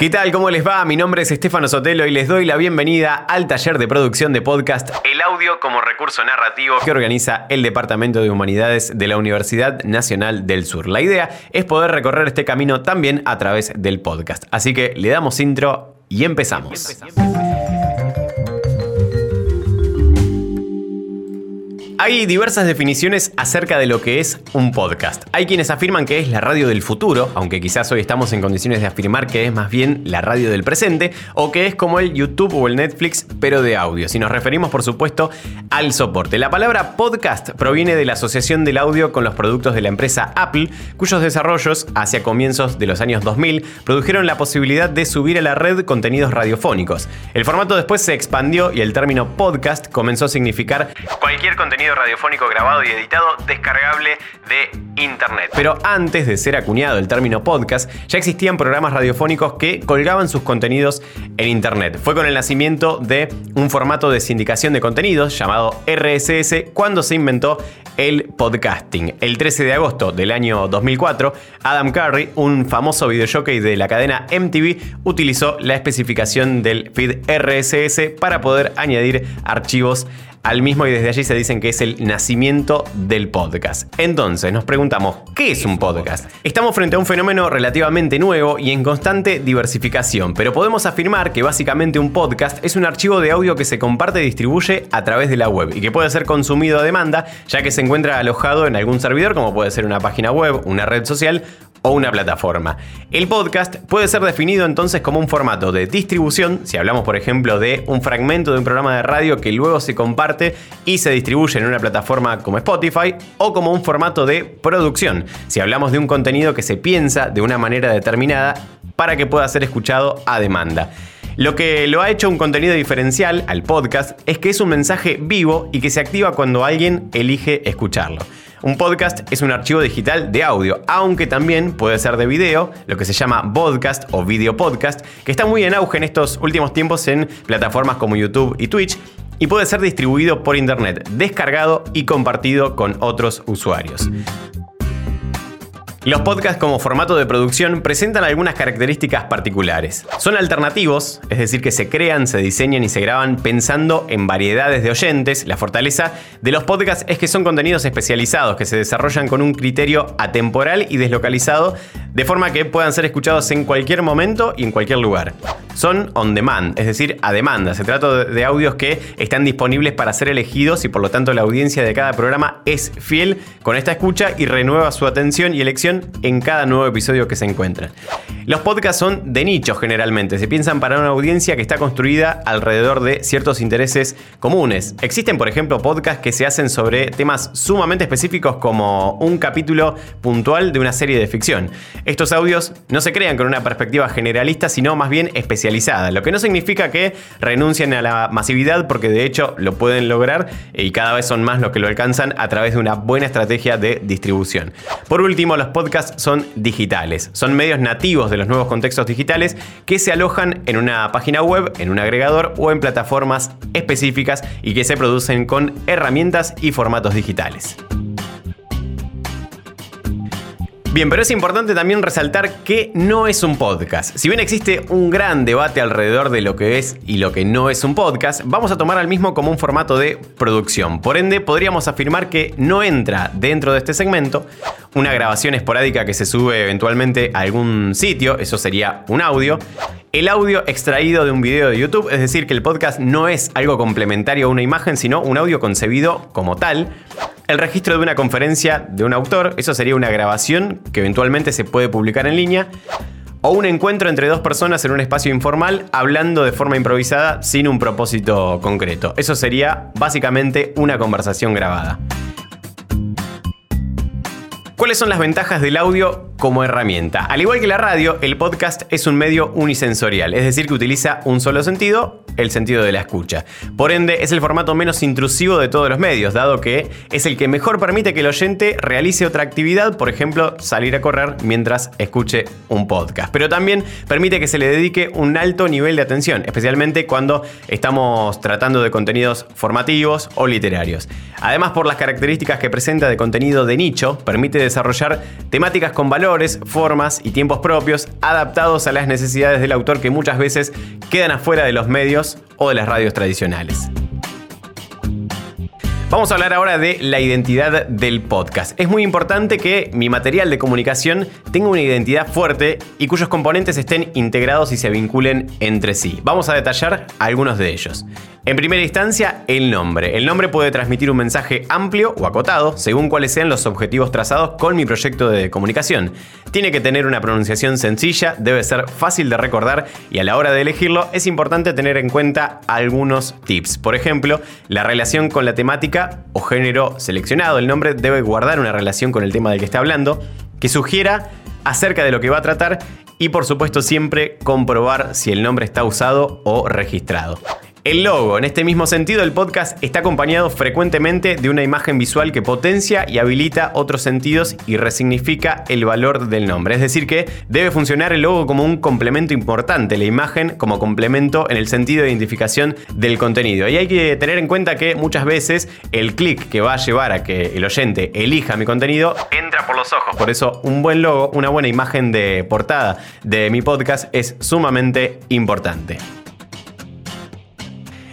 ¿Qué tal? ¿Cómo les va? Mi nombre es Estefano Sotelo y les doy la bienvenida al taller de producción de podcast El audio como recurso narrativo que organiza el Departamento de Humanidades de la Universidad Nacional del Sur. La idea es poder recorrer este camino también a través del podcast. Así que le damos intro y empezamos. Hay diversas definiciones acerca de lo que es un podcast. Hay quienes afirman que es la radio del futuro, aunque quizás hoy estamos en condiciones de afirmar que es más bien la radio del presente, o que es como el YouTube o el Netflix, pero de audio. Si nos referimos, por supuesto, al soporte. La palabra podcast proviene de la asociación del audio con los productos de la empresa Apple, cuyos desarrollos, hacia comienzos de los años 2000, produjeron la posibilidad de subir a la red contenidos radiofónicos. El formato después se expandió y el término podcast comenzó a significar cualquier contenido radiofónico grabado y editado descargable de Internet. Pero antes de ser acuñado el término podcast, ya existían programas radiofónicos que colgaban sus contenidos en Internet. Fue con el nacimiento de un formato de sindicación de contenidos llamado RSS cuando se inventó el podcasting. El 13 de agosto del año 2004, Adam Curry, un famoso videojockey de la cadena MTV, utilizó la especificación del feed RSS para poder añadir archivos al mismo y desde allí se dicen que es el nacimiento del podcast. Entonces nos preguntamos, ¿qué es un podcast? Estamos frente a un fenómeno relativamente nuevo y en constante diversificación, pero podemos afirmar que básicamente un podcast es un archivo de audio que se comparte y distribuye a través de la web y que puede ser consumido a demanda ya que se encuentra alojado en algún servidor como puede ser una página web, una red social o una plataforma. El podcast puede ser definido entonces como un formato de distribución, si hablamos por ejemplo de un fragmento de un programa de radio que luego se comparte y se distribuye en una plataforma como Spotify, o como un formato de producción, si hablamos de un contenido que se piensa de una manera determinada para que pueda ser escuchado a demanda. Lo que lo ha hecho un contenido diferencial al podcast es que es un mensaje vivo y que se activa cuando alguien elige escucharlo. Un podcast es un archivo digital de audio, aunque también puede ser de video, lo que se llama podcast o video podcast, que está muy en auge en estos últimos tiempos en plataformas como YouTube y Twitch, y puede ser distribuido por internet, descargado y compartido con otros usuarios. Los podcasts como formato de producción presentan algunas características particulares. Son alternativos, es decir, que se crean, se diseñan y se graban pensando en variedades de oyentes. La fortaleza de los podcasts es que son contenidos especializados que se desarrollan con un criterio atemporal y deslocalizado, de forma que puedan ser escuchados en cualquier momento y en cualquier lugar. Son on demand, es decir, a demanda. Se trata de audios que están disponibles para ser elegidos y por lo tanto la audiencia de cada programa es fiel con esta escucha y renueva su atención y elección en cada nuevo episodio que se encuentra. Los podcasts son de nicho generalmente, se piensan para una audiencia que está construida alrededor de ciertos intereses comunes. Existen, por ejemplo, podcasts que se hacen sobre temas sumamente específicos como un capítulo puntual de una serie de ficción. Estos audios no se crean con una perspectiva generalista, sino más bien especializada, lo que no significa que renuncien a la masividad porque de hecho lo pueden lograr y cada vez son más los que lo alcanzan a través de una buena estrategia de distribución. Por último, los podcasts son digitales, son medios nativos de los nuevos contextos digitales que se alojan en una página web, en un agregador o en plataformas específicas y que se producen con herramientas y formatos digitales. Bien, pero es importante también resaltar que no es un podcast. Si bien existe un gran debate alrededor de lo que es y lo que no es un podcast, vamos a tomar al mismo como un formato de producción. Por ende, podríamos afirmar que no entra dentro de este segmento una grabación esporádica que se sube eventualmente a algún sitio, eso sería un audio, el audio extraído de un video de YouTube, es decir, que el podcast no es algo complementario a una imagen, sino un audio concebido como tal. El registro de una conferencia de un autor, eso sería una grabación que eventualmente se puede publicar en línea. O un encuentro entre dos personas en un espacio informal hablando de forma improvisada sin un propósito concreto. Eso sería básicamente una conversación grabada. ¿Cuáles son las ventajas del audio como herramienta? Al igual que la radio, el podcast es un medio unisensorial, es decir, que utiliza un solo sentido el sentido de la escucha. Por ende, es el formato menos intrusivo de todos los medios, dado que es el que mejor permite que el oyente realice otra actividad, por ejemplo, salir a correr mientras escuche un podcast. Pero también permite que se le dedique un alto nivel de atención, especialmente cuando estamos tratando de contenidos formativos o literarios. Además, por las características que presenta de contenido de nicho, permite desarrollar temáticas con valor formas y tiempos propios adaptados a las necesidades del autor que muchas veces quedan afuera de los medios o de las radios tradicionales. Vamos a hablar ahora de la identidad del podcast. Es muy importante que mi material de comunicación tenga una identidad fuerte y cuyos componentes estén integrados y se vinculen entre sí. Vamos a detallar algunos de ellos. En primera instancia, el nombre. El nombre puede transmitir un mensaje amplio o acotado, según cuáles sean los objetivos trazados con mi proyecto de comunicación. Tiene que tener una pronunciación sencilla, debe ser fácil de recordar y a la hora de elegirlo es importante tener en cuenta algunos tips. Por ejemplo, la relación con la temática o género seleccionado. El nombre debe guardar una relación con el tema del que está hablando, que sugiera acerca de lo que va a tratar y por supuesto siempre comprobar si el nombre está usado o registrado. El logo, en este mismo sentido, el podcast está acompañado frecuentemente de una imagen visual que potencia y habilita otros sentidos y resignifica el valor del nombre. Es decir, que debe funcionar el logo como un complemento importante, la imagen como complemento en el sentido de identificación del contenido. Y hay que tener en cuenta que muchas veces el clic que va a llevar a que el oyente elija mi contenido entra por los ojos. Por eso un buen logo, una buena imagen de portada de mi podcast es sumamente importante.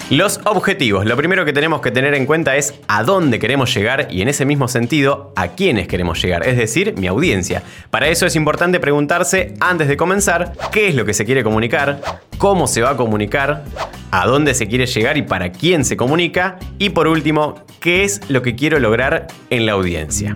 Los objetivos. Lo primero que tenemos que tener en cuenta es a dónde queremos llegar y en ese mismo sentido a quiénes queremos llegar, es decir, mi audiencia. Para eso es importante preguntarse antes de comenzar qué es lo que se quiere comunicar, cómo se va a comunicar, a dónde se quiere llegar y para quién se comunica y por último, qué es lo que quiero lograr en la audiencia.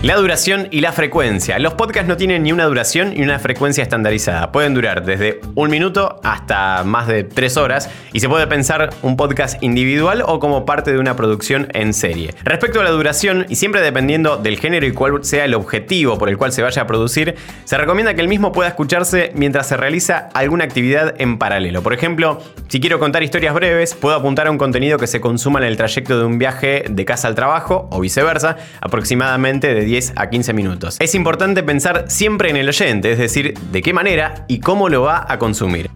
La duración y la frecuencia. Los podcasts no tienen ni una duración ni una frecuencia estandarizada. Pueden durar desde un minuto hasta más de tres horas y se puede pensar un podcast individual o como parte de una producción en serie. Respecto a la duración, y siempre dependiendo del género y cuál sea el objetivo por el cual se vaya a producir, se recomienda que el mismo pueda escucharse mientras se realiza alguna actividad en paralelo. Por ejemplo, si quiero contar historias breves, puedo apuntar a un contenido que se consuma en el trayecto de un viaje de casa al trabajo o viceversa, aproximadamente de 10 a 15 minutos. Es importante pensar siempre en el oyente, es decir, de qué manera y cómo lo va a consumir.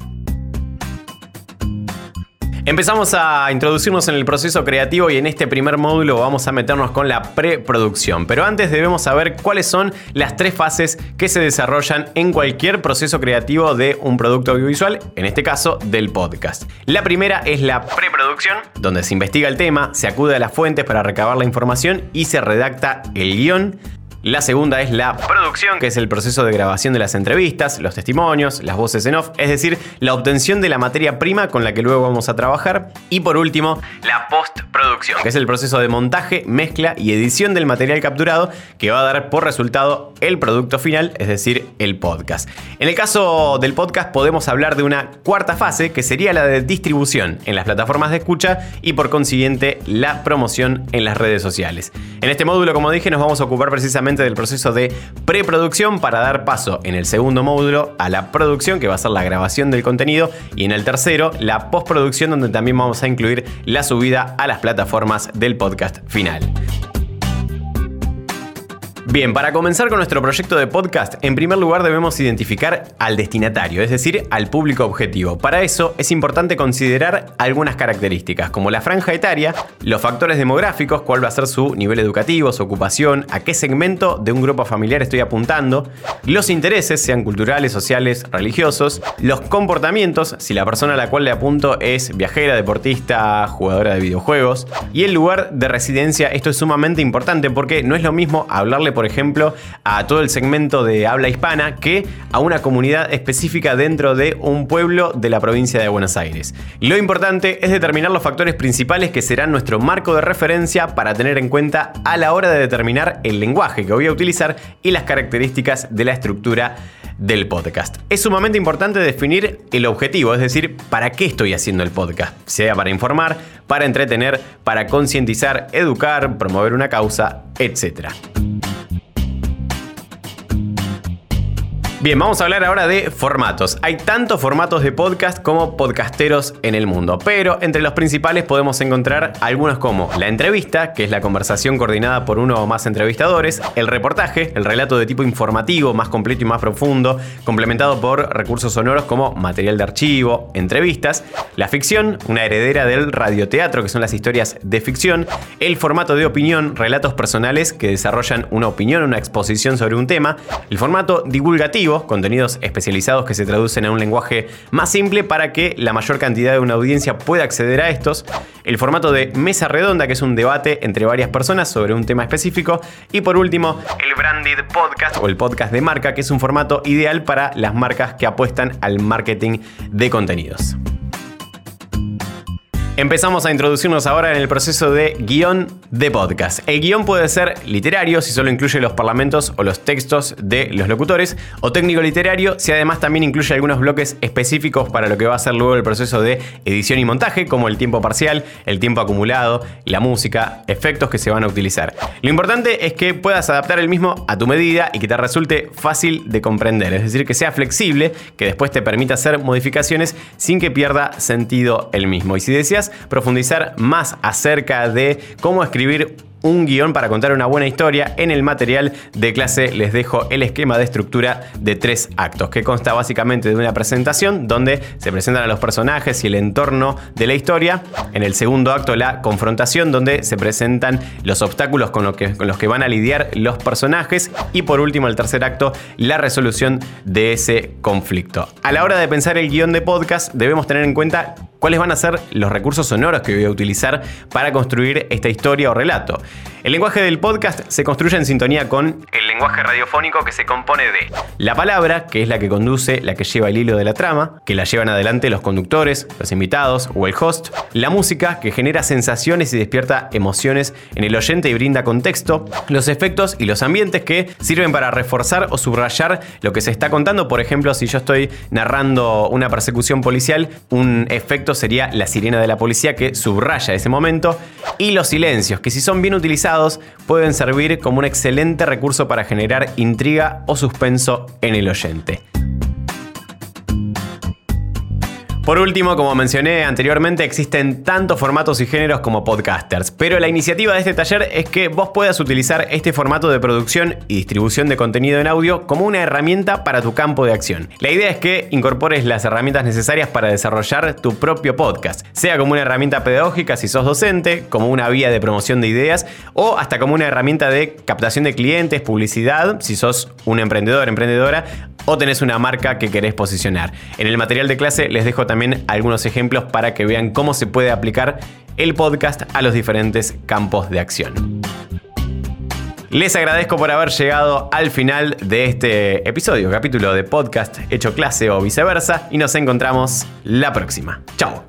Empezamos a introducirnos en el proceso creativo y en este primer módulo vamos a meternos con la preproducción. Pero antes debemos saber cuáles son las tres fases que se desarrollan en cualquier proceso creativo de un producto audiovisual, en este caso del podcast. La primera es la preproducción, donde se investiga el tema, se acude a las fuentes para recabar la información y se redacta el guion. La segunda es la producción, que es el proceso de grabación de las entrevistas, los testimonios, las voces en off, es decir, la obtención de la materia prima con la que luego vamos a trabajar. Y por último, la postproducción, que es el proceso de montaje, mezcla y edición del material capturado que va a dar por resultado el producto final, es decir, el podcast. En el caso del podcast podemos hablar de una cuarta fase, que sería la de distribución en las plataformas de escucha y por consiguiente la promoción en las redes sociales. En este módulo, como dije, nos vamos a ocupar precisamente del proceso de preproducción para dar paso en el segundo módulo a la producción, que va a ser la grabación del contenido, y en el tercero la postproducción, donde también vamos a incluir la subida a las plataformas del podcast final. Bien, para comenzar con nuestro proyecto de podcast, en primer lugar debemos identificar al destinatario, es decir, al público objetivo. Para eso es importante considerar algunas características, como la franja etaria, los factores demográficos, cuál va a ser su nivel educativo, su ocupación, a qué segmento de un grupo familiar estoy apuntando, los intereses, sean culturales, sociales, religiosos, los comportamientos, si la persona a la cual le apunto es viajera, deportista, jugadora de videojuegos, y el lugar de residencia, esto es sumamente importante porque no es lo mismo hablarle por ejemplo, a todo el segmento de habla hispana que a una comunidad específica dentro de un pueblo de la provincia de Buenos Aires. Lo importante es determinar los factores principales que serán nuestro marco de referencia para tener en cuenta a la hora de determinar el lenguaje que voy a utilizar y las características de la estructura del podcast. Es sumamente importante definir el objetivo, es decir, para qué estoy haciendo el podcast, sea para informar, para entretener, para concientizar, educar, promover una causa, etc. Bien, vamos a hablar ahora de formatos. Hay tantos formatos de podcast como podcasteros en el mundo, pero entre los principales podemos encontrar algunos como la entrevista, que es la conversación coordinada por uno o más entrevistadores, el reportaje, el relato de tipo informativo, más completo y más profundo, complementado por recursos sonoros como material de archivo, entrevistas, la ficción, una heredera del radioteatro, que son las historias de ficción, el formato de opinión, relatos personales que desarrollan una opinión, una exposición sobre un tema, el formato divulgativo, contenidos especializados que se traducen en un lenguaje más simple para que la mayor cantidad de una audiencia pueda acceder a estos, el formato de mesa redonda, que es un debate entre varias personas sobre un tema específico, y por último, el branded podcast o el podcast de marca, que es un formato ideal para las marcas que apuestan al marketing de contenidos. Empezamos a introducirnos ahora en el proceso de guion de podcast. El guion puede ser literario si solo incluye los parlamentos o los textos de los locutores, o técnico literario si además también incluye algunos bloques específicos para lo que va a ser luego el proceso de edición y montaje, como el tiempo parcial, el tiempo acumulado, la música, efectos que se van a utilizar. Lo importante es que puedas adaptar el mismo a tu medida y que te resulte fácil de comprender, es decir, que sea flexible, que después te permita hacer modificaciones sin que pierda sentido el mismo. Y si deseas profundizar más acerca de cómo escribir un guion para contar una buena historia. En el material de clase les dejo el esquema de estructura de tres actos, que consta básicamente de una presentación donde se presentan a los personajes y el entorno de la historia. En el segundo acto, la confrontación, donde se presentan los obstáculos con, los que van a lidiar los personajes. Y por último, el tercer acto, la resolución de ese conflicto. A la hora de pensar el guion de podcast, debemos tener en cuenta cuáles van a ser los recursos sonoros que voy a utilizar para construir esta historia o relato. El lenguaje del podcast se construye en sintonía con lenguaje radiofónico que se compone de la palabra, que es la que conduce, la que lleva el hilo de la trama, que la llevan adelante los conductores, los invitados o el host, la música, que genera sensaciones y despierta emociones en el oyente y brinda contexto, los efectos y los ambientes que sirven para reforzar o subrayar lo que se está contando. Por ejemplo, si yo estoy narrando una persecución policial, un efecto sería la sirena de la policía que subraya ese momento, y los silencios, que si son bien utilizados, pueden servir como un excelente recurso generar intriga o suspenso en el oyente. Por último, como mencioné anteriormente, existen tantos formatos y géneros como podcasters, pero la iniciativa de este taller es que vos puedas utilizar este formato de producción y distribución de contenido en audio como una herramienta para tu campo de acción. La idea es que incorpores las herramientas necesarias para desarrollar tu propio podcast, sea como una herramienta pedagógica si sos docente, como una vía de promoción de ideas o hasta como una herramienta de captación de clientes, publicidad, si sos un emprendedor, emprendedora o tenés una marca que querés posicionar. En el material de clase les dejo también algunos ejemplos para que vean cómo se puede aplicar el podcast a los diferentes campos de acción. Les agradezco por haber llegado al final de este episodio, capítulo de podcast hecho clase o viceversa, y nos encontramos la próxima. Chao.